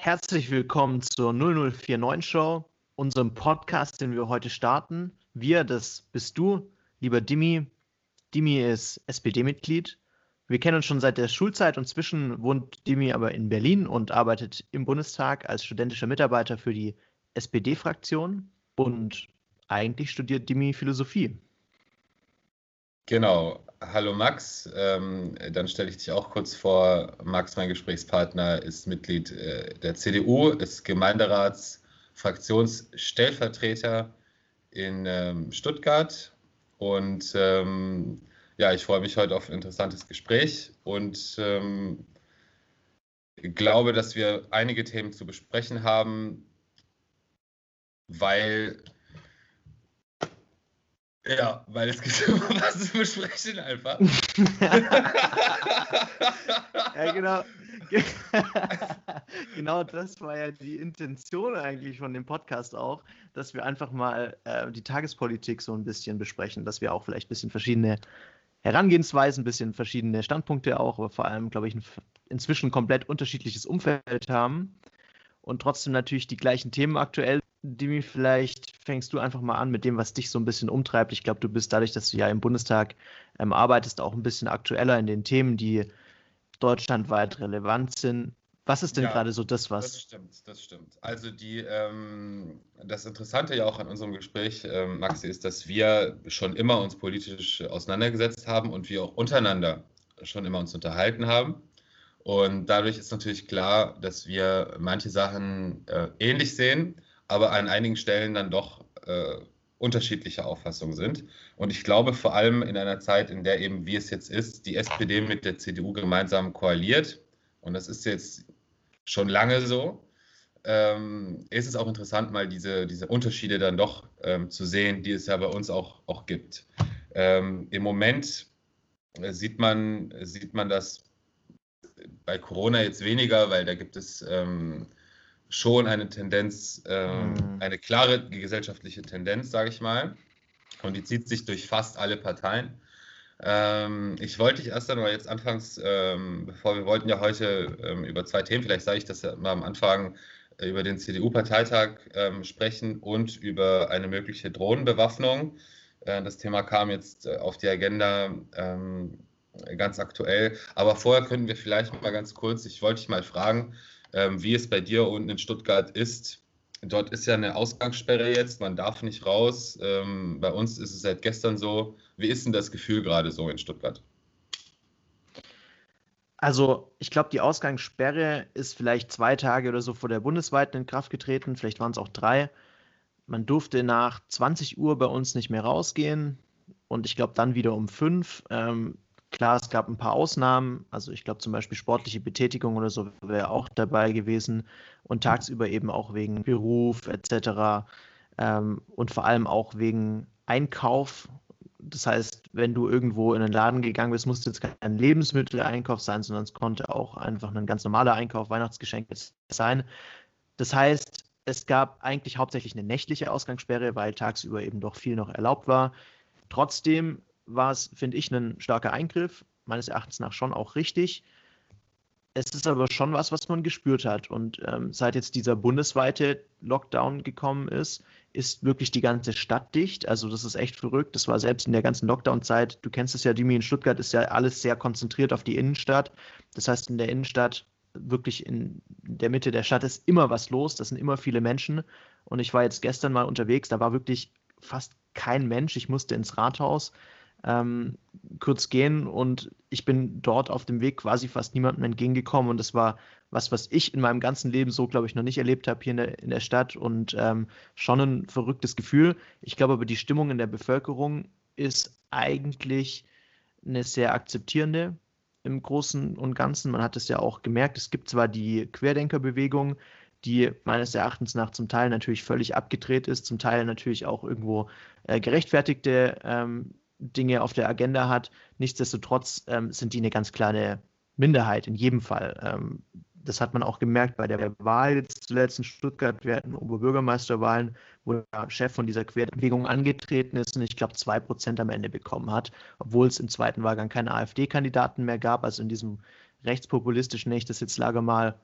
Herzlich willkommen zur 0049 Show, unserem Podcast, den wir heute starten. Wir, das bist du, lieber Dimi. Dimi ist SPD-Mitglied. Wir kennen uns schon seit der Schulzeit und zwischen wohnt Dimi aber in Berlin und arbeitet im Bundestag als studentischer Mitarbeiter für die SPD-Fraktion. Und eigentlich studiert Dimi Philosophie. Genau. Hallo Max, ähm, dann stelle ich dich auch kurz vor. Max, mein Gesprächspartner, ist Mitglied äh, der CDU, ist Gemeinderatsfraktionsstellvertreter in ähm, Stuttgart. Und ähm, ja, ich freue mich heute auf ein interessantes Gespräch und ähm, glaube, dass wir einige Themen zu besprechen haben, weil ja, weil es gibt immer was zu besprechen einfach. ja, genau. genau das war ja die Intention eigentlich von dem Podcast auch, dass wir einfach mal äh, die Tagespolitik so ein bisschen besprechen, dass wir auch vielleicht ein bisschen verschiedene Herangehensweisen, ein bisschen verschiedene Standpunkte auch, aber vor allem, glaube ich, ein inzwischen komplett unterschiedliches Umfeld haben und trotzdem natürlich die gleichen Themen aktuell Dimi, vielleicht fängst du einfach mal an mit dem, was dich so ein bisschen umtreibt. Ich glaube, du bist dadurch, dass du ja im Bundestag ähm, arbeitest, auch ein bisschen aktueller in den Themen, die deutschlandweit relevant sind. Was ist denn ja, gerade so das, was. Das stimmt, das stimmt. Also die, ähm, das Interessante ja auch an unserem Gespräch, ähm, Maxi, ist, dass wir schon immer uns politisch auseinandergesetzt haben und wir auch untereinander schon immer uns unterhalten haben. Und dadurch ist natürlich klar, dass wir manche Sachen äh, ähnlich sehen aber an einigen Stellen dann doch äh, unterschiedliche Auffassungen sind. Und ich glaube vor allem in einer Zeit, in der eben, wie es jetzt ist, die SPD mit der CDU gemeinsam koaliert, und das ist jetzt schon lange so, ähm, ist es auch interessant, mal diese, diese Unterschiede dann doch ähm, zu sehen, die es ja bei uns auch, auch gibt. Ähm, Im Moment äh, sieht, man, sieht man das bei Corona jetzt weniger, weil da gibt es ähm, schon eine Tendenz, äh, mhm. eine klare gesellschaftliche Tendenz, sage ich mal. Und die zieht sich durch fast alle Parteien. Ähm, ich wollte dich erst einmal jetzt anfangs, ähm, bevor wir wollten ja heute ähm, über zwei Themen, vielleicht sage ich das ja mal am Anfang, äh, über den CDU-Parteitag ähm, sprechen und über eine mögliche Drohnenbewaffnung. Äh, das Thema kam jetzt äh, auf die Agenda ähm, ganz aktuell. Aber vorher können wir vielleicht mal ganz kurz, ich wollte dich mal fragen, ähm, wie es bei dir unten in Stuttgart ist. Dort ist ja eine Ausgangssperre jetzt, man darf nicht raus. Ähm, bei uns ist es seit gestern so. Wie ist denn das Gefühl gerade so in Stuttgart? Also, ich glaube, die Ausgangssperre ist vielleicht zwei Tage oder so vor der bundesweiten in Kraft getreten. Vielleicht waren es auch drei. Man durfte nach 20 Uhr bei uns nicht mehr rausgehen und ich glaube dann wieder um fünf. Ähm, Klar, es gab ein paar Ausnahmen, also ich glaube zum Beispiel sportliche Betätigung oder so wäre auch dabei gewesen und tagsüber eben auch wegen Beruf etc. Ähm, und vor allem auch wegen Einkauf. Das heißt, wenn du irgendwo in einen Laden gegangen bist, musste jetzt kein Lebensmitteleinkauf sein, sondern es konnte auch einfach ein ganz normaler Einkauf, Weihnachtsgeschenk sein. Das heißt, es gab eigentlich hauptsächlich eine nächtliche Ausgangssperre, weil tagsüber eben doch viel noch erlaubt war. Trotzdem war es, finde ich, ein starker Eingriff, meines Erachtens nach schon auch richtig. Es ist aber schon was, was man gespürt hat. Und ähm, seit jetzt dieser bundesweite Lockdown gekommen ist, ist wirklich die ganze Stadt dicht. Also das ist echt verrückt. Das war selbst in der ganzen Lockdown-Zeit, du kennst es ja, Dimi, in Stuttgart ist ja alles sehr konzentriert auf die Innenstadt. Das heißt, in der Innenstadt, wirklich in der Mitte der Stadt, ist immer was los. Das sind immer viele Menschen. Und ich war jetzt gestern mal unterwegs, da war wirklich fast kein Mensch. Ich musste ins Rathaus ähm, kurz gehen und ich bin dort auf dem Weg quasi fast niemandem entgegengekommen und das war was, was ich in meinem ganzen Leben so, glaube ich, noch nicht erlebt habe hier in der, in der Stadt und ähm, schon ein verrücktes Gefühl. Ich glaube aber, die Stimmung in der Bevölkerung ist eigentlich eine sehr akzeptierende im Großen und Ganzen. Man hat es ja auch gemerkt, es gibt zwar die Querdenkerbewegung, die meines Erachtens nach zum Teil natürlich völlig abgedreht ist, zum Teil natürlich auch irgendwo äh, gerechtfertigte ähm, Dinge auf der Agenda hat. Nichtsdestotrotz ähm, sind die eine ganz kleine Minderheit in jedem Fall. Ähm, das hat man auch gemerkt bei der Wahl jetzt zuletzt in Stuttgart. Wir hatten Oberbürgermeisterwahlen, wo der Chef von dieser Querbewegung angetreten ist und ich glaube zwei Prozent am Ende bekommen hat, obwohl es im zweiten Wahlgang keine AfD-Kandidaten mehr gab. Also in diesem rechtspopulistischen, ich das jetzt Lager mal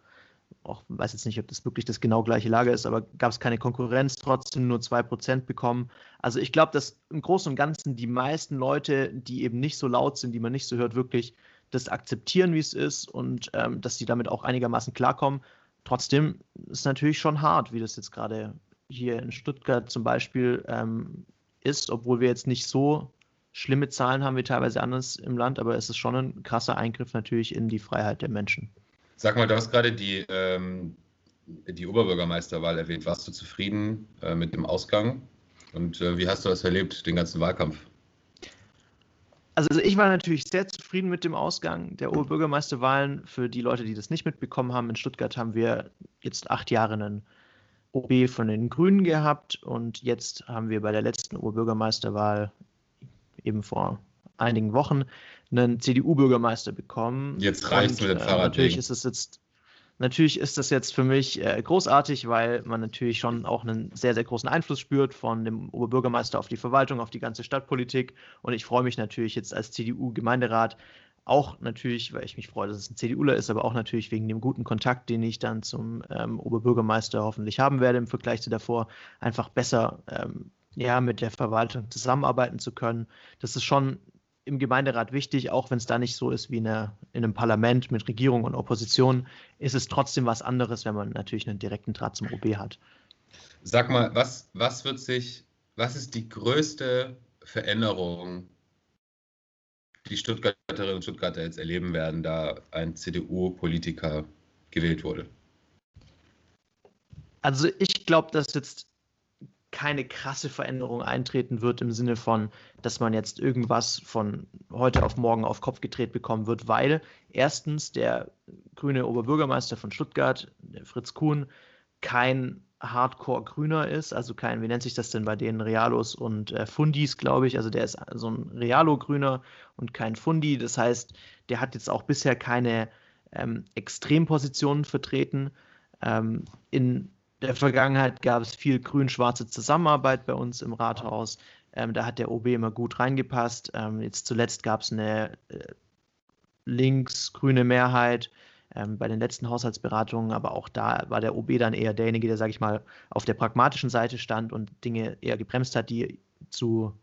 auch weiß jetzt nicht, ob das wirklich das genau gleiche Lager ist, aber gab es keine Konkurrenz, trotzdem nur 2% bekommen. Also ich glaube, dass im Großen und Ganzen die meisten Leute, die eben nicht so laut sind, die man nicht so hört, wirklich das akzeptieren, wie es ist und ähm, dass sie damit auch einigermaßen klarkommen. Trotzdem ist es natürlich schon hart, wie das jetzt gerade hier in Stuttgart zum Beispiel ähm, ist, obwohl wir jetzt nicht so schlimme Zahlen haben wie teilweise anders im Land, aber es ist schon ein krasser Eingriff natürlich in die Freiheit der Menschen. Sag mal, du hast gerade die, ähm, die Oberbürgermeisterwahl erwähnt. Warst du zufrieden äh, mit dem Ausgang? Und äh, wie hast du das erlebt, den ganzen Wahlkampf? Also ich war natürlich sehr zufrieden mit dem Ausgang der Oberbürgermeisterwahlen. Für die Leute, die das nicht mitbekommen haben, in Stuttgart haben wir jetzt acht Jahre einen OB von den Grünen gehabt und jetzt haben wir bei der letzten Oberbürgermeisterwahl eben vor einigen Wochen einen CDU-Bürgermeister bekommen. Jetzt reicht mit dem Fahrrad. Äh, natürlich ist es jetzt Natürlich ist das jetzt für mich äh, großartig, weil man natürlich schon auch einen sehr, sehr großen Einfluss spürt von dem Oberbürgermeister auf die Verwaltung, auf die ganze Stadtpolitik. Und ich freue mich natürlich jetzt als CDU-Gemeinderat auch natürlich, weil ich mich freue, dass es ein CDUler ist, aber auch natürlich wegen dem guten Kontakt, den ich dann zum ähm, Oberbürgermeister hoffentlich haben werde im Vergleich zu davor, einfach besser ähm, ja, mit der Verwaltung zusammenarbeiten zu können. Das ist schon im Gemeinderat wichtig, auch wenn es da nicht so ist wie in, einer, in, einem Parlament mit Regierung und Opposition, ist es trotzdem was anderes, wenn man natürlich einen direkten Draht zum OB hat. Sag mal, was, was wird sich, was ist die größte Veränderung, die Stuttgarterinnen und Stuttgarter jetzt erleben werden, da ein CDU-Politiker gewählt wurde? Also ich glaube, dass jetzt keine krasse Veränderung eintreten wird im Sinne von, dass man jetzt irgendwas von heute auf morgen auf Kopf gedreht bekommen wird, weil erstens der grüne Oberbürgermeister von Stuttgart, Fritz Kuhn, kein Hardcore-Grüner ist, also kein, wie nennt sich das denn bei denen, Realos und äh, Fundis, glaube ich. Also der ist so ein Realo-Grüner und kein Fundi. Das heißt, der hat jetzt auch bisher keine ähm, Extrempositionen vertreten. Ähm, in der Vergangenheit gab es viel grün-schwarze Zusammenarbeit bei uns im Rathaus. Ähm, da hat der OB immer gut reingepasst. Ähm, jetzt zuletzt gab es eine äh, links-grüne Mehrheit ähm, bei den letzten Haushaltsberatungen, aber auch da war der OB dann eher derjenige, der, sage ich mal, auf der pragmatischen Seite stand und Dinge eher gebremst hat, die zu,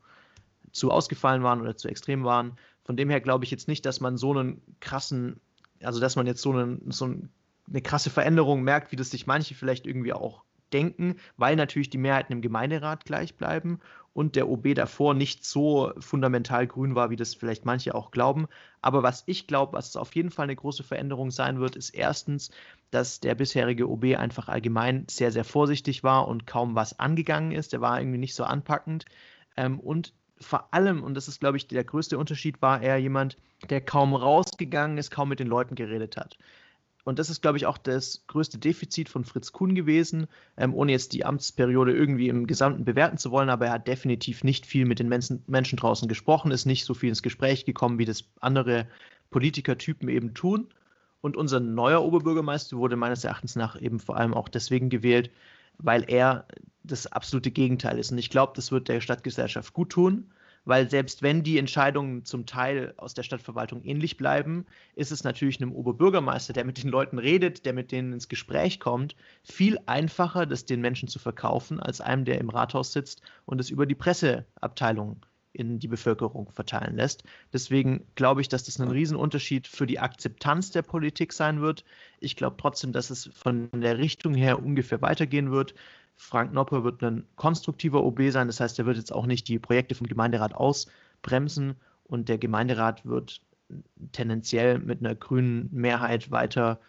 zu ausgefallen waren oder zu extrem waren. Von dem her glaube ich jetzt nicht, dass man so einen krassen, also dass man jetzt so einen, so einen eine krasse Veränderung merkt, wie das sich manche vielleicht irgendwie auch denken, weil natürlich die Mehrheiten im Gemeinderat gleich bleiben und der OB davor nicht so fundamental grün war, wie das vielleicht manche auch glauben. Aber was ich glaube, was auf jeden Fall eine große Veränderung sein wird, ist erstens, dass der bisherige OB einfach allgemein sehr, sehr vorsichtig war und kaum was angegangen ist. Der war irgendwie nicht so anpackend. Ähm, und vor allem, und das ist, glaube ich, der größte Unterschied, war er jemand, der kaum rausgegangen ist, kaum mit den Leuten geredet hat und das ist, glaube ich, auch das größte Defizit von Fritz Kuhn gewesen, ähm, ohne jetzt die Amtsperiode irgendwie im Gesamten bewerten zu wollen, aber er hat definitiv nicht viel mit den Menschen, Menschen draußen gesprochen, ist nicht so viel ins Gespräch gekommen, wie das andere Politikertypen eben tun. Und unser neuer Oberbürgermeister wurde meines Erachtens nach eben vor allem auch deswegen gewählt, weil er das absolute Gegenteil ist. Und ich glaube, das wird der Stadtgesellschaft gut tun weil selbst wenn die Entscheidungen zum Teil aus der Stadtverwaltung ähnlich bleiben, ist es natürlich einem Oberbürgermeister, der mit den Leuten redet, der mit denen ins Gespräch kommt, viel einfacher, das den Menschen zu verkaufen, als einem, der im Rathaus sitzt und es über die Presseabteilung in die Bevölkerung verteilen lässt. Deswegen glaube ich, dass das ein Riesenunterschied für die Akzeptanz der Politik sein wird. Ich glaube trotzdem, dass es von der Richtung her ungefähr weitergehen wird. Frank Noppe wird ein konstruktiver OB sein, das heißt, er wird jetzt auch nicht die Projekte vom Gemeinderat ausbremsen und der Gemeinderat wird tendenziell mit einer grünen Mehrheit weiter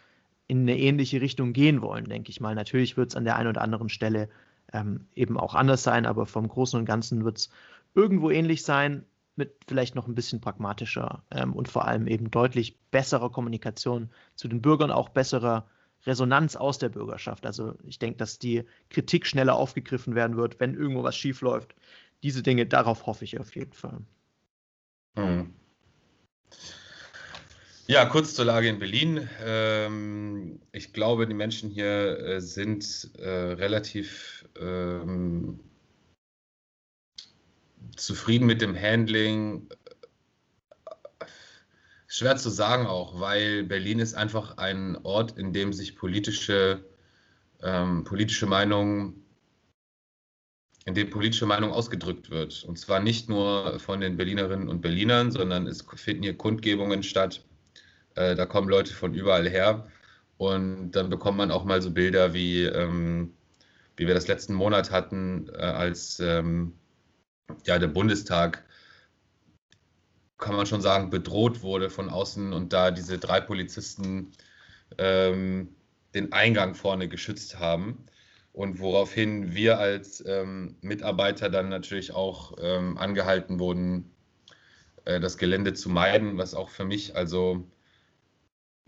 in eine ähnliche Richtung gehen wollen, denke ich mal. Natürlich wird es an der einen oder anderen Stelle ähm, eben auch anders sein, aber vom Großen und Ganzen wird es irgendwo ähnlich sein, mit vielleicht noch ein bisschen pragmatischer ähm, und vor allem eben deutlich besserer Kommunikation zu den Bürgern, auch besserer Resonanz aus der Bürgerschaft. Also ich denke, dass die Kritik schneller aufgegriffen werden wird, wenn irgendwo was schief läuft. Diese Dinge, darauf hoffe ich auf jeden Fall. Hm. Ja, kurz zur Lage in Berlin. Ähm, ich glaube, die Menschen hier äh, sind äh, relativ ähm, zufrieden mit dem Handling Schwer zu sagen auch, weil Berlin ist einfach ein Ort, in dem sich politische, ähm, politische Meinungen in dem politische Meinung ausgedrückt wird. Und zwar nicht nur von den Berlinerinnen und Berlinern, sondern es finden hier Kundgebungen statt. Äh, da kommen Leute von überall her. Und dann bekommt man auch mal so Bilder, wie, ähm, wie wir das letzten Monat hatten, äh, als ähm, ja, der Bundestag, kann man schon sagen, bedroht wurde von außen und da diese drei Polizisten ähm, den Eingang vorne geschützt haben und woraufhin wir als ähm, Mitarbeiter dann natürlich auch ähm, angehalten wurden, äh, das Gelände zu meiden, was auch für mich, also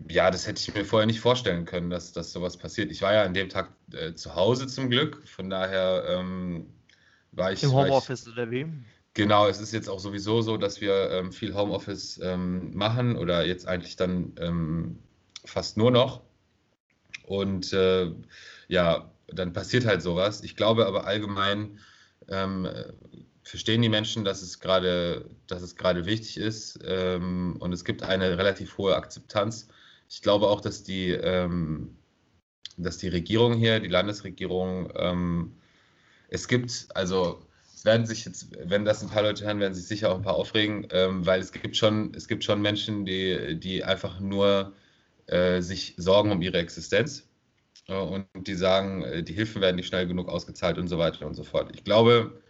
ja, das hätte ich mir vorher nicht vorstellen können, dass, dass sowas passiert. Ich war ja an dem Tag äh, zu Hause zum Glück, von daher ähm, war ich. Im Homeoffice oder wie? Genau, es ist jetzt auch sowieso so, dass wir ähm, viel Homeoffice ähm, machen oder jetzt eigentlich dann ähm, fast nur noch. Und äh, ja, dann passiert halt sowas. Ich glaube aber allgemein ähm, verstehen die Menschen, dass es gerade, wichtig ist ähm, und es gibt eine relativ hohe Akzeptanz. Ich glaube auch, dass die, ähm, dass die Regierung hier, die Landesregierung, es gibt, also werden sich jetzt, wenn das ein paar Leute hören, werden sich sicher auch ein paar aufregen, ähm, weil es gibt schon, es gibt schon Menschen, die, die einfach nur äh, sich sorgen um ihre Existenz und die sagen, äh, die Hilfen werden nicht schnell genug ausgezahlt und so weiter und so fort. Ich glaube,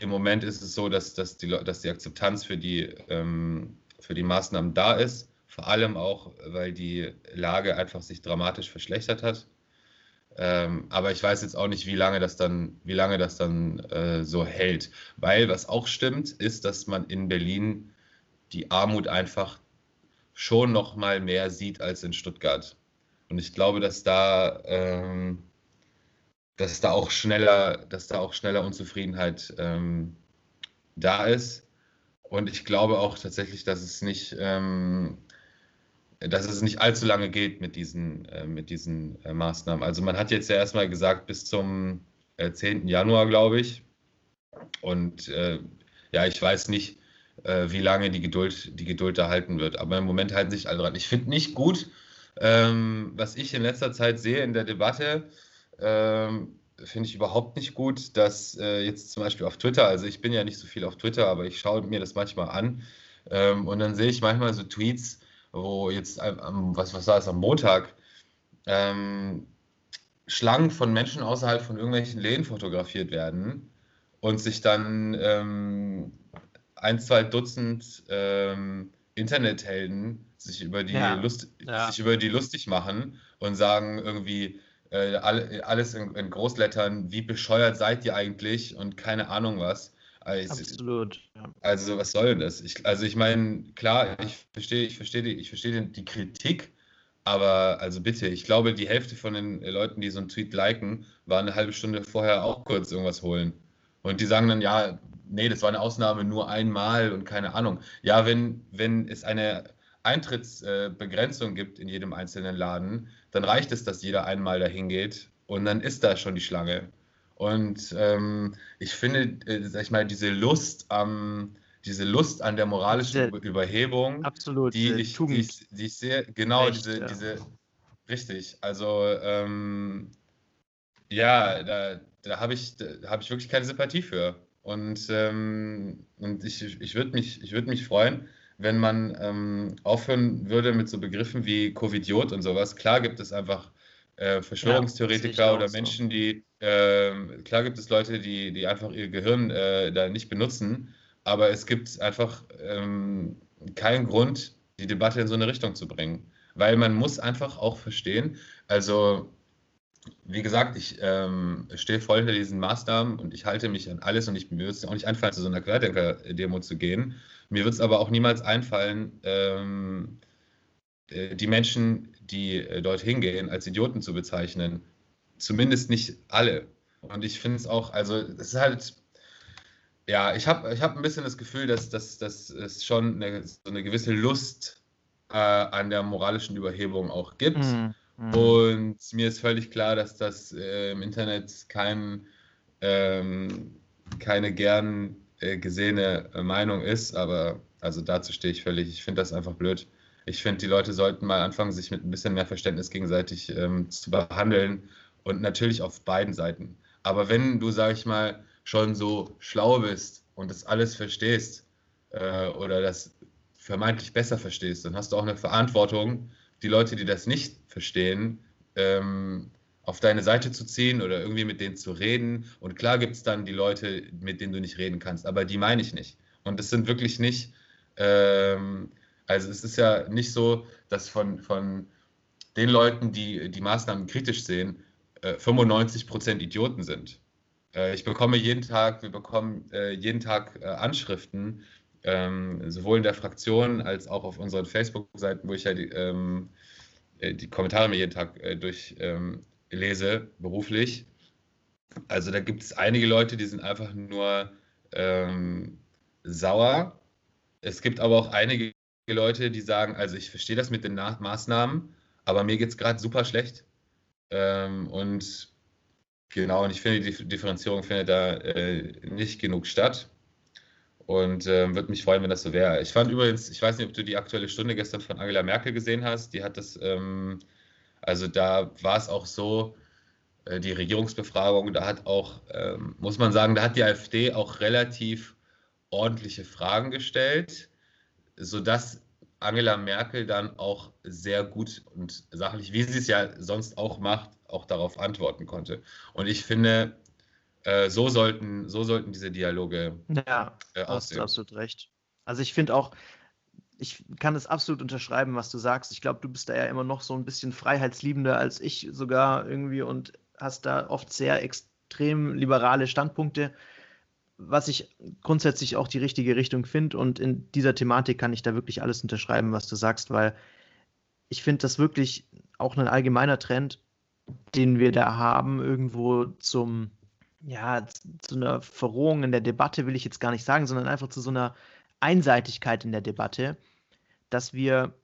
im Moment ist es so, dass, dass, die, dass die Akzeptanz für die, ähm, für die Maßnahmen da ist, vor allem auch, weil die Lage einfach sich dramatisch verschlechtert hat. Ähm, aber ich weiß jetzt auch nicht, wie lange das dann, wie lange das dann äh, so hält. Weil was auch stimmt, ist, dass man in Berlin die Armut einfach schon noch mal mehr sieht als in Stuttgart. Und ich glaube, dass da, ähm, dass da auch schneller, dass da auch schneller Unzufriedenheit ähm, da ist. Und ich glaube auch tatsächlich, dass es nicht, ähm, dass es nicht allzu lange geht mit diesen, äh, mit diesen äh, Maßnahmen. Also man hat jetzt ja erstmal gesagt, bis zum äh, 10. Januar, glaube ich. Und äh, ja, ich weiß nicht, äh, wie lange die Geduld, die Geduld da wird. Aber im Moment halten sich alle dran. Ich finde nicht gut, ähm, was ich in letzter Zeit sehe in der Debatte, ähm, finde ich überhaupt nicht gut, dass äh, jetzt zum Beispiel auf Twitter, also ich bin ja nicht so viel auf Twitter, aber ich schaue mir das manchmal an ähm, und dann sehe ich manchmal so Tweets, wo jetzt am, was, was war es, am Montag ähm, Schlangen von Menschen außerhalb von irgendwelchen Läden fotografiert werden und sich dann ähm, ein, zwei Dutzend ähm, Internethelden sich über die, ja. Lust, ja. sich über die lustig machen und sagen irgendwie äh, alles in, in, Großlettern, wie bescheuert seid ihr eigentlich und keine Ahnung was. Also, Absolut. Also was soll denn das? Ich, also ich meine, klar, ich verstehe, ich verstehe die, ich verstehe die Kritik, aber also bitte, ich glaube, die Hälfte von den Leuten, die so einen Tweet liken, waren eine halbe Stunde vorher auch kurz irgendwas holen. Und die sagen dann, ja, nee, das war eine Ausnahme nur einmal und keine Ahnung. Ja, wenn, wenn es eine Eintrittsbegrenzung gibt in jedem einzelnen Laden, dann reicht es, dass jeder einmal dahin geht und dann ist da schon die Schlange. Und ähm, ich finde, äh, sag ich mal, diese Lust am, diese Lust an der moralischen diese, Überhebung, absolut, die, ich, die, ich, die ich sehe, genau, Recht, diese, ja. diese, richtig, also ähm, ja, da, da habe ich, hab ich wirklich keine Sympathie für. Und, ähm, und ich, ich würde mich, würd mich freuen, wenn man ähm, aufhören würde mit so Begriffen wie Covidiot und sowas. Klar gibt es einfach äh, Verschwörungstheoretiker ja, oder Menschen, so. die, äh, klar gibt es Leute, die, die einfach ihr Gehirn äh, da nicht benutzen, aber es gibt einfach ähm, keinen Grund, die Debatte in so eine Richtung zu bringen. Weil man muss einfach auch verstehen, also wie gesagt, ich ähm, stehe voll hinter diesen Maßnahmen und ich halte mich an alles und ich, mir würde es auch nicht einfallen, zu so einer Querdenker-Demo zu gehen. Mir wird es aber auch niemals einfallen, ähm, äh, die Menschen, die äh, dorthin gehen, als Idioten zu bezeichnen. Zumindest nicht alle. Und ich finde es auch, also es ist halt, ja, ich habe ich hab ein bisschen das Gefühl, dass, dass, dass es schon eine, so eine gewisse Lust äh, an der moralischen Überhebung auch gibt. Mhm. Mhm. Und mir ist völlig klar, dass das äh, im Internet kein, ähm, keine gern äh, gesehene äh, Meinung ist, aber Also dazu stehe ich völlig. Ich finde das einfach blöd. Ich finde, die Leute sollten mal anfangen, sich mit ein bisschen mehr Verständnis gegenseitig ähm, zu behandeln und natürlich auf beiden Seiten. Aber wenn du, sag ich mal, schon so schlau bist und das alles verstehst äh, oder das vermeintlich besser verstehst, dann hast du auch eine Verantwortung, die Leute, die das nicht verstehen, ähm, auf deine Seite zu ziehen oder irgendwie mit denen zu reden. Und klar gibt es dann die Leute, mit denen du nicht reden kannst, aber die meine ich nicht. Und es sind wirklich nicht, ähm, also es ist ja nicht so, dass von, von den Leuten, die die Maßnahmen kritisch sehen, äh, 95 Prozent Idioten sind. Äh, ich bekomme jeden Tag, wir bekommen äh, jeden Tag äh, Anschriften, ähm, sowohl in der Fraktion als auch auf unseren Facebook-Seiten, wo ich ja die, ähm, äh, die Kommentare mir jeden Tag äh, durchlese, ähm, beruflich. Also da gibt es einige Leute, die sind einfach nur ähm, sauer. Es gibt aber auch einige Leute, die sagen, also ich verstehe das mit den Nach Maßnahmen, aber mir geht es gerade super schlecht. Ähm, und genau, und ich finde, die Differenzierung findet da äh, nicht genug statt. Und äh, würde mich freuen, wenn das so wäre. Ich fand übrigens, ich weiß nicht, ob du die aktuelle Stunde gestern von Angela Merkel gesehen hast. Die hat das, ähm, also da war es auch so, äh, die Regierungsbefragung, da hat auch, ähm, muss man sagen, da hat die AfD auch relativ ordentliche Fragen gestellt, sodass Angela Merkel dann auch sehr gut und sachlich, wie sie es ja sonst auch macht, auch darauf antworten konnte. Und ich finde, äh, so, sollten, so sollten diese Dialoge ja, äh, aussehen. Hast absolut recht. Also ich finde auch, ich kann es absolut unterschreiben, was du sagst. Ich glaube, du bist da ja immer noch so ein bisschen freiheitsliebender als ich sogar irgendwie und hast da oft sehr extrem liberale Standpunkte was ich grundsätzlich auch die richtige Richtung finde. Und in dieser Thematik kann ich da wirklich alles unterschreiben, was du sagst, weil ich finde das wirklich auch ein allgemeiner Trend, den wir da haben, irgendwo zum, ja, zu einer Verrohung in der Debatte, will ich jetzt gar nicht sagen, sondern einfach zu so einer Einseitigkeit in der Debatte, dass wir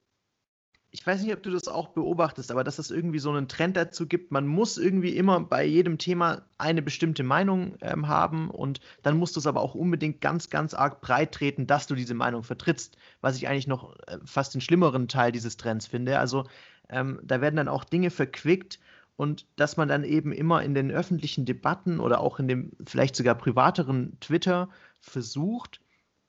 ich weiß nicht, ob du das auch beobachtest, aber dass es irgendwie so einen Trend dazu gibt, man muss irgendwie immer bei jedem Thema eine bestimmte Meinung ähm, haben und dann musst du es aber auch unbedingt ganz, ganz arg breit treten, dass du diese Meinung vertrittst, was ich eigentlich noch äh, fast den schlimmeren Teil dieses Trends finde. Also ähm, da werden dann auch Dinge verquickt und dass man dann eben immer in den öffentlichen Debatten oder auch in dem vielleicht sogar privateren Twitter versucht,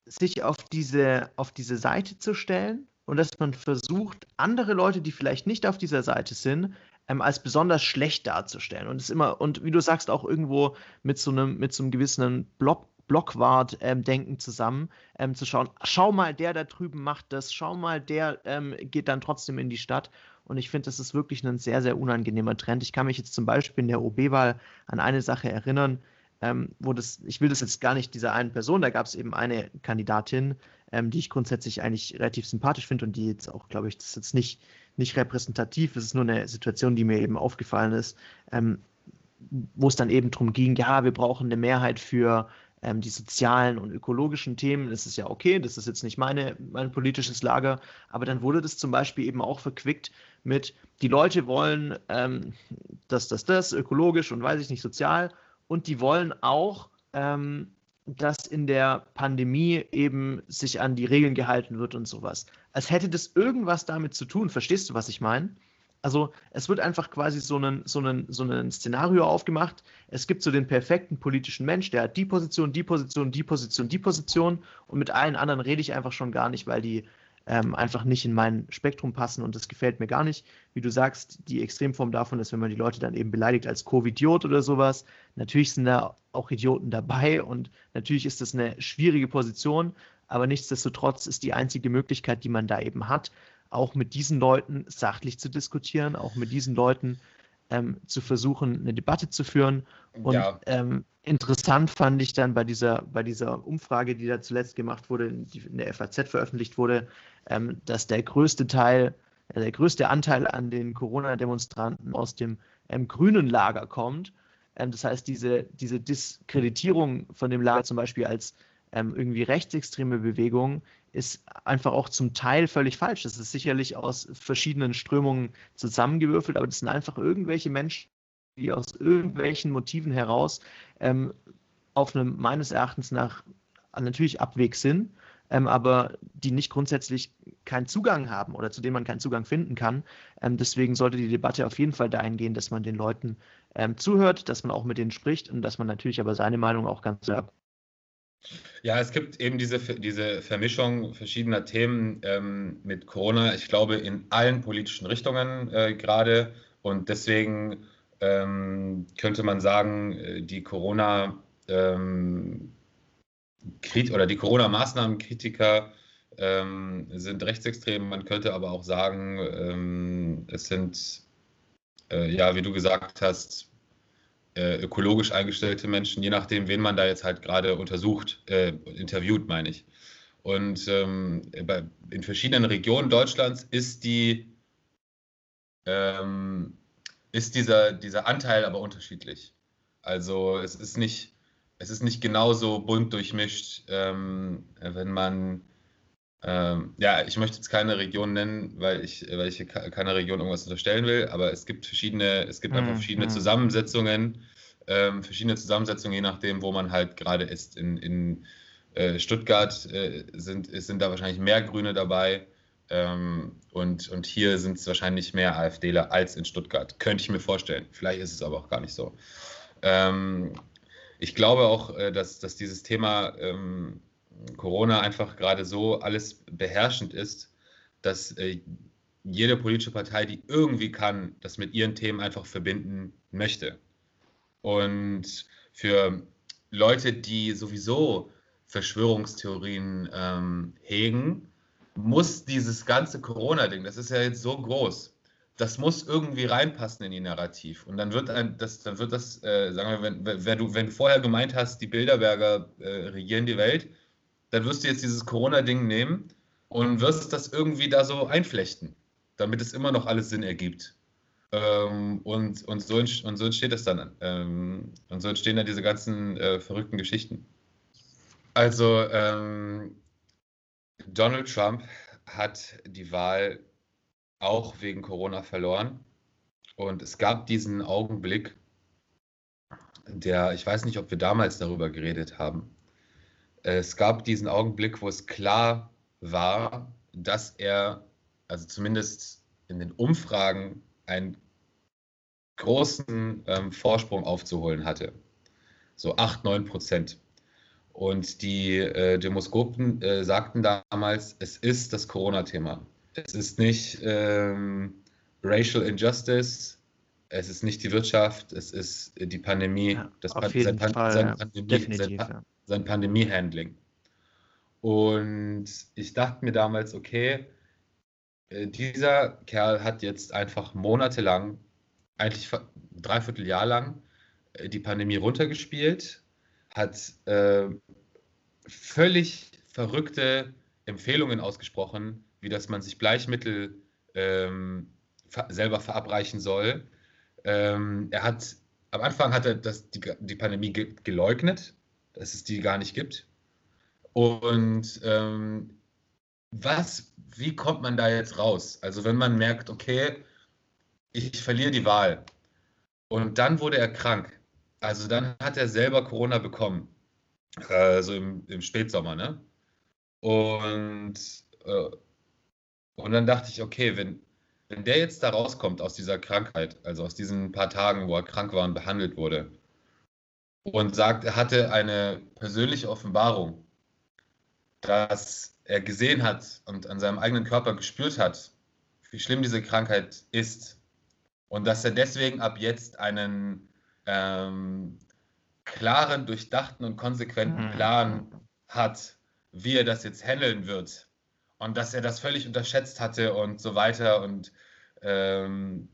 sich auf diese, auf diese Seite zu stellen und dass man versucht, andere Leute, die vielleicht nicht auf dieser Seite sind, ähm, als besonders schlecht darzustellen. Und es immer, und wie du sagst, auch irgendwo mit so einem, mit so einem gewissen Block, Blockwart-Denken ähm, zusammen, ähm, zu schauen, schau mal, der da drüben macht das, schau mal, der ähm, geht dann trotzdem in die Stadt. Und ich finde, das ist wirklich ein sehr, sehr unangenehmer Trend. Ich kann mich jetzt zum Beispiel in der OB-Wahl an eine Sache erinnern, ähm, wo das, ich will das jetzt gar nicht dieser einen Person, da gab es eben eine Kandidatin, ähm, die ich grundsätzlich eigentlich relativ sympathisch finde und die jetzt auch, glaube ich, das ist jetzt nicht, nicht repräsentativ, es ist nur eine Situation, die mir eben aufgefallen ist, ähm, wo es dann eben darum ging, ja, wir brauchen eine Mehrheit für ähm, die sozialen und ökologischen Themen. Das ist ja okay, das ist jetzt nicht meine, mein politisches Lager, aber dann wurde das zum Beispiel eben auch verquickt mit, die Leute wollen ähm, das, das, das, ökologisch und weiß ich nicht, sozial und die wollen auch ähm, dass in der Pandemie eben sich an die Regeln gehalten wird und sowas. Als hätte das irgendwas damit zu tun. Verstehst du, was ich meine? Also es wird einfach quasi so ein, so, ein, so ein Szenario aufgemacht. Es gibt so den perfekten politischen Mensch, der hat die Position, die Position, die Position, die Position und mit allen anderen rede ich einfach schon gar nicht, weil die ähm, einfach nicht in mein Spektrum passen und das gefällt mir gar nicht. Wie du sagst, die Extremform davon ist, wenn man die Leute dann eben beleidigt als Covidiot oder sowas. Natürlich sind da auch Idioten dabei und natürlich ist das eine schwierige Position, aber nichtsdestotrotz ist die einzige Möglichkeit, die man da eben hat, auch mit diesen Leuten sachlich zu diskutieren, auch mit diesen Leuten ähm, zu versuchen, eine Debatte zu führen. Und ja. ähm, interessant fand ich dann bei dieser, bei dieser Umfrage, die da zuletzt gemacht wurde, die in der FAZ veröffentlicht wurde, ähm, dass der größte Teil, äh, der größte Anteil an den Corona-Demonstranten aus dem ähm, grünen Lager kommt. Ähm, das heißt, diese, diese Diskreditierung von dem Lager zum Beispiel als ähm, irgendwie rechtsextreme Bewegung ist einfach auch zum Teil völlig falsch. Das ist sicherlich aus verschiedenen Strömungen zusammengewürfelt, aber das sind einfach irgendwelche Menschen, die aus irgendwelchen Motiven heraus ähm, auf einem meines Erachtens nach natürlich Abweg sind, ähm, aber die nicht grundsätzlich keinen Zugang haben oder zu denen man keinen Zugang finden kann. Ähm, deswegen sollte die Debatte auf jeden Fall dahin gehen, dass man den Leuten ähm, zuhört, dass man auch mit denen spricht und dass man natürlich aber seine Meinung auch ganz klar ja, es gibt eben diese, diese Vermischung verschiedener Themen ähm, mit Corona, ich glaube, in allen politischen Richtungen äh, gerade. Und deswegen ähm, könnte man sagen, äh, die Corona ähm, oder die Corona-Maßnahmen-Kritiker ähm, sind rechtsextrem. Man könnte aber auch sagen, ähm, es sind, äh, ja, wie du gesagt hast, ökologisch eingestellte Menschen, je nachdem, wen man da jetzt halt gerade untersucht, äh, interviewt, meine ich. Und ähm, bei, in verschiedenen Regionen Deutschlands ist die ähm, ist dieser, dieser Anteil aber unterschiedlich. Also es ist nicht, es ist nicht genauso bunt durchmischt, ähm, wenn man ähm, ja, ich möchte jetzt keine Region nennen, weil ich, weil ich keiner Region irgendwas unterstellen will, aber es gibt verschiedene, es gibt einfach mhm, verschiedene mhm. Zusammensetzungen, ähm, verschiedene Zusammensetzungen, je nachdem, wo man halt gerade ist. In, in äh, Stuttgart äh, sind, sind da wahrscheinlich mehr Grüne dabei ähm, und, und hier sind es wahrscheinlich mehr AfDler als in Stuttgart. Könnte ich mir vorstellen. Vielleicht ist es aber auch gar nicht so. Ähm, ich glaube auch, äh, dass, dass dieses Thema ähm, Corona einfach gerade so alles beherrschend ist, dass äh, jede politische Partei, die irgendwie kann, das mit ihren Themen einfach verbinden möchte. Und für Leute, die sowieso Verschwörungstheorien ähm, hegen, muss dieses ganze Corona-Ding, das ist ja jetzt so groß, das muss irgendwie reinpassen in die Narrativ. Und dann wird ein, das, dann wird das, äh, sagen wir, wenn, wenn, du, wenn du vorher gemeint hast, die Bilderberger äh, regieren die Welt, dann wirst du jetzt dieses Corona-Ding nehmen und wirst das irgendwie da so einflechten, damit es immer noch alles Sinn ergibt. Ähm, und, und, so, und so entsteht das dann. Ähm, und so entstehen dann diese ganzen äh, verrückten Geschichten. Also, ähm, Donald Trump hat die Wahl auch wegen Corona verloren. Und es gab diesen Augenblick, der, ich weiß nicht, ob wir damals darüber geredet haben, es gab diesen Augenblick, wo es klar war, dass er, also zumindest in den Umfragen, einen großen ähm, Vorsprung aufzuholen hatte. So 8, 9 Prozent. Und die äh, Demoskopen äh, sagten damals, es ist das Corona-Thema. Es ist nicht ähm, Racial Injustice, es ist nicht die Wirtschaft, es ist die Pandemie, ja, das jeden sein, Fall, sein Pandemie, sein, ja sein Pandemie-Handling. Und ich dachte mir damals, okay, äh, dieser Kerl hat jetzt einfach monatelang, eigentlich dreiviertel Jahr lang, äh, die Pandemie runtergespielt, hat äh, völlig verrückte Empfehlungen ausgesprochen, wie dass man sich Bleichmittel ähm, selber verabreichen soll. Ähm, er hat am Anfang hat er das, die, die Pandemie ge geleugnet, dass es die gar nicht gibt. Und ähm, was, wie kommt man da jetzt raus? Also wenn man merkt, okay, ich verliere die Wahl und dann wurde er krank. Also dann hat er selber Corona bekommen, äh, so im, im Spätsommer, ne? Und, äh, und dann dachte ich, okay, wenn, wenn der jetzt da rauskommt aus dieser Krankheit, also aus diesen paar Tagen, wo er krank war und behandelt wurde, und sagt, er hatte eine persönliche Offenbarung, dass er gesehen hat und an seinem eigenen Körper gespürt hat, wie schlimm diese Krankheit ist und dass er deswegen ab jetzt einen ähm, klaren, durchdachten und konsequenten mhm. Plan hat, wie er das jetzt handeln wird und dass er das völlig unterschätzt hatte und so weiter und ähm,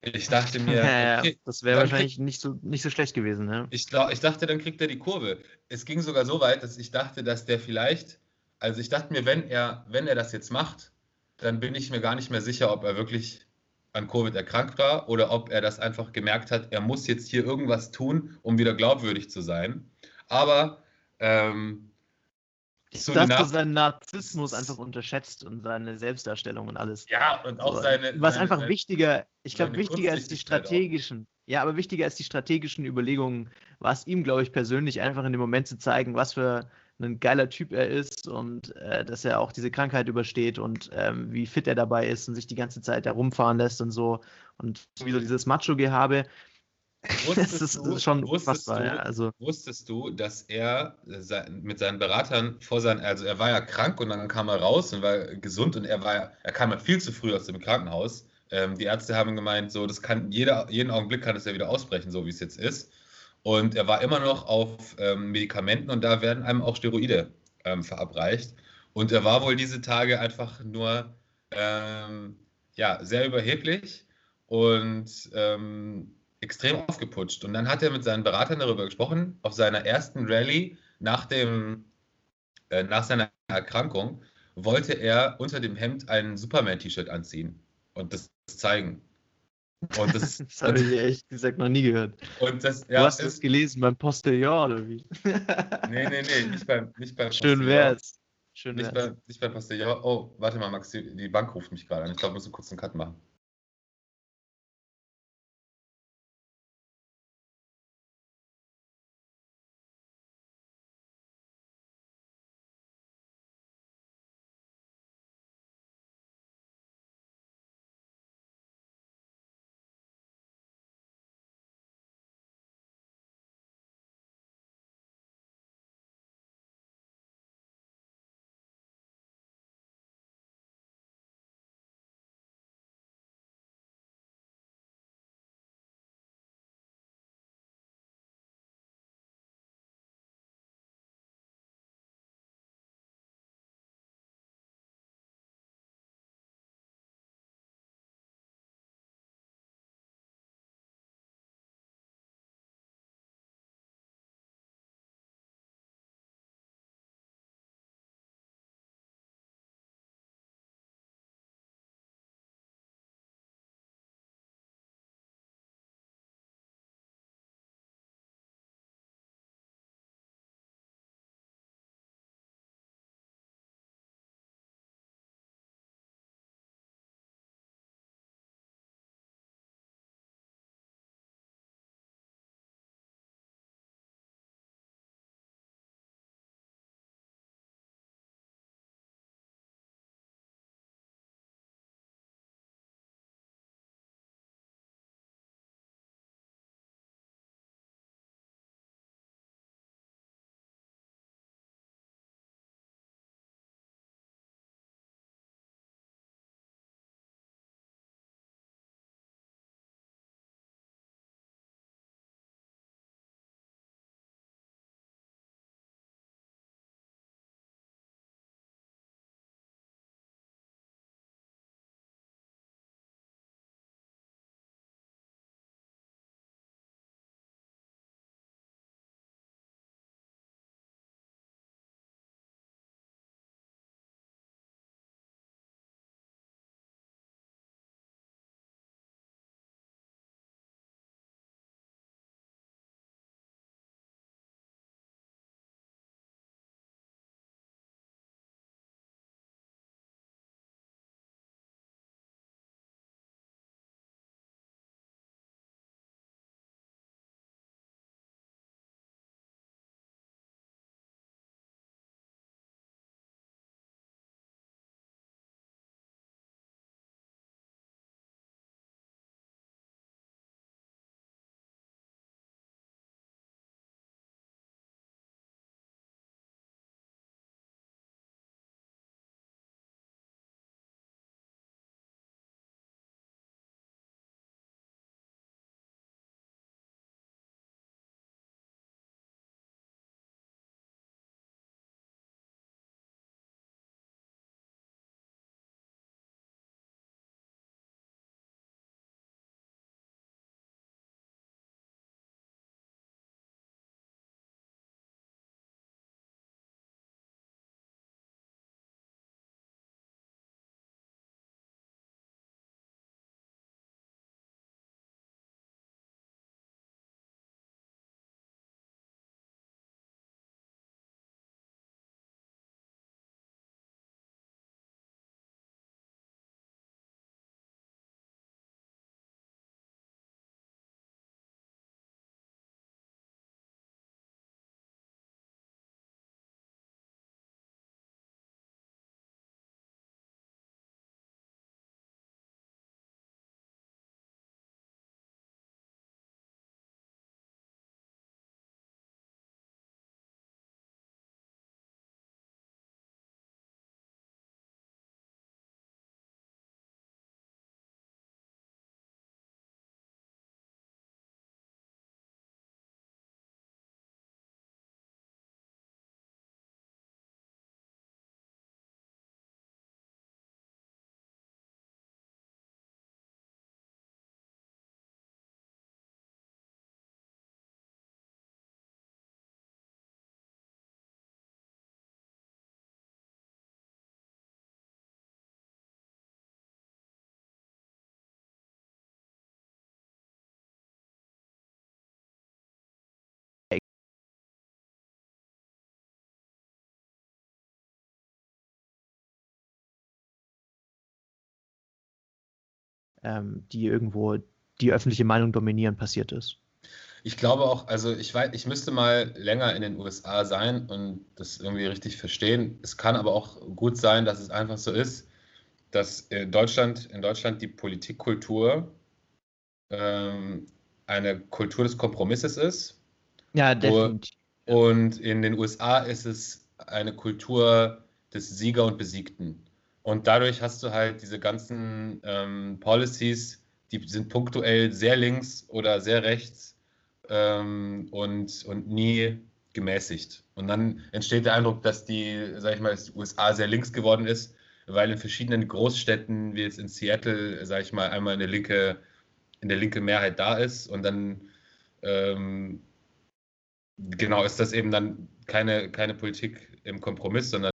ich dachte mir, ja, okay, das wäre wahrscheinlich krieg, nicht, so, nicht so schlecht gewesen. Ne? Ich, glaub, ich dachte, dann kriegt er die Kurve. Es ging sogar so weit, dass ich dachte, dass der vielleicht, also ich dachte mir, wenn er, wenn er das jetzt macht, dann bin ich mir gar nicht mehr sicher, ob er wirklich an Covid erkrankt war oder ob er das einfach gemerkt hat, er muss jetzt hier irgendwas tun, um wieder glaubwürdig zu sein. Aber ähm, so dass du seinen Narzissmus einfach unterschätzt und seine Selbstdarstellung und alles. Ja, und auch so, seine. Was seine, einfach wichtiger, ich glaube, wichtiger als die strategischen. Ja, aber wichtiger als die strategischen Überlegungen war es ihm, glaube ich, persönlich einfach in dem Moment zu zeigen, was für ein geiler Typ er ist und äh, dass er auch diese Krankheit übersteht und ähm, wie fit er dabei ist und sich die ganze Zeit herumfahren lässt und so. Und wie so dieses Macho-Gehabe. Wusstest, das ist, du, schon wusstest, du, ja, also. wusstest du, dass er mit seinen Beratern vor seinen, also er war ja krank und dann kam er raus und war gesund und er war, er kam ja viel zu früh aus dem Krankenhaus. Ähm, die Ärzte haben gemeint, so, das kann jeder, jeden Augenblick kann es ja wieder ausbrechen, so wie es jetzt ist. Und er war immer noch auf ähm, Medikamenten und da werden einem auch Steroide ähm, verabreicht. Und er war wohl diese Tage einfach nur ähm, ja, sehr überheblich und ähm, extrem aufgeputscht. Und dann hat er mit seinen Beratern darüber gesprochen, auf seiner ersten Rallye nach, dem, äh, nach seiner Erkrankung wollte er unter dem Hemd ein Superman-T-Shirt anziehen und das zeigen. Und das, das habe ich echt gesagt noch nie gehört. Und das, ja, du hast es gelesen beim Postillon oder wie? nee, nee, nee, nicht beim, nicht beim Schön wär's. Schön nicht, wär's. Bei, nicht beim Postillon. Oh, warte mal, Max, die, die Bank ruft mich gerade an. Ich glaube, wir müssen kurz einen Cut machen. Ähm, die irgendwo die öffentliche Meinung dominieren, passiert ist. Ich glaube auch, also ich weiß, ich müsste mal länger in den USA sein und das irgendwie richtig verstehen. Es kann aber auch gut sein, dass es einfach so ist, dass in Deutschland, in Deutschland die Politikkultur ähm, eine Kultur des Kompromisses ist. Ja, definitiv. Und in den USA ist es eine Kultur des Sieger und Besiegten. Und dadurch hast du halt diese ganzen ähm, Policies, die sind punktuell sehr links oder sehr rechts ähm, und, und nie gemäßigt. Und dann entsteht der Eindruck, dass die, sag ich mal, die USA sehr links geworden ist, weil in verschiedenen Großstädten, wie jetzt in Seattle, sag ich mal, einmal eine linke, eine linke Mehrheit da ist und dann ähm, genau ist das eben dann keine, keine Politik im Kompromiss, sondern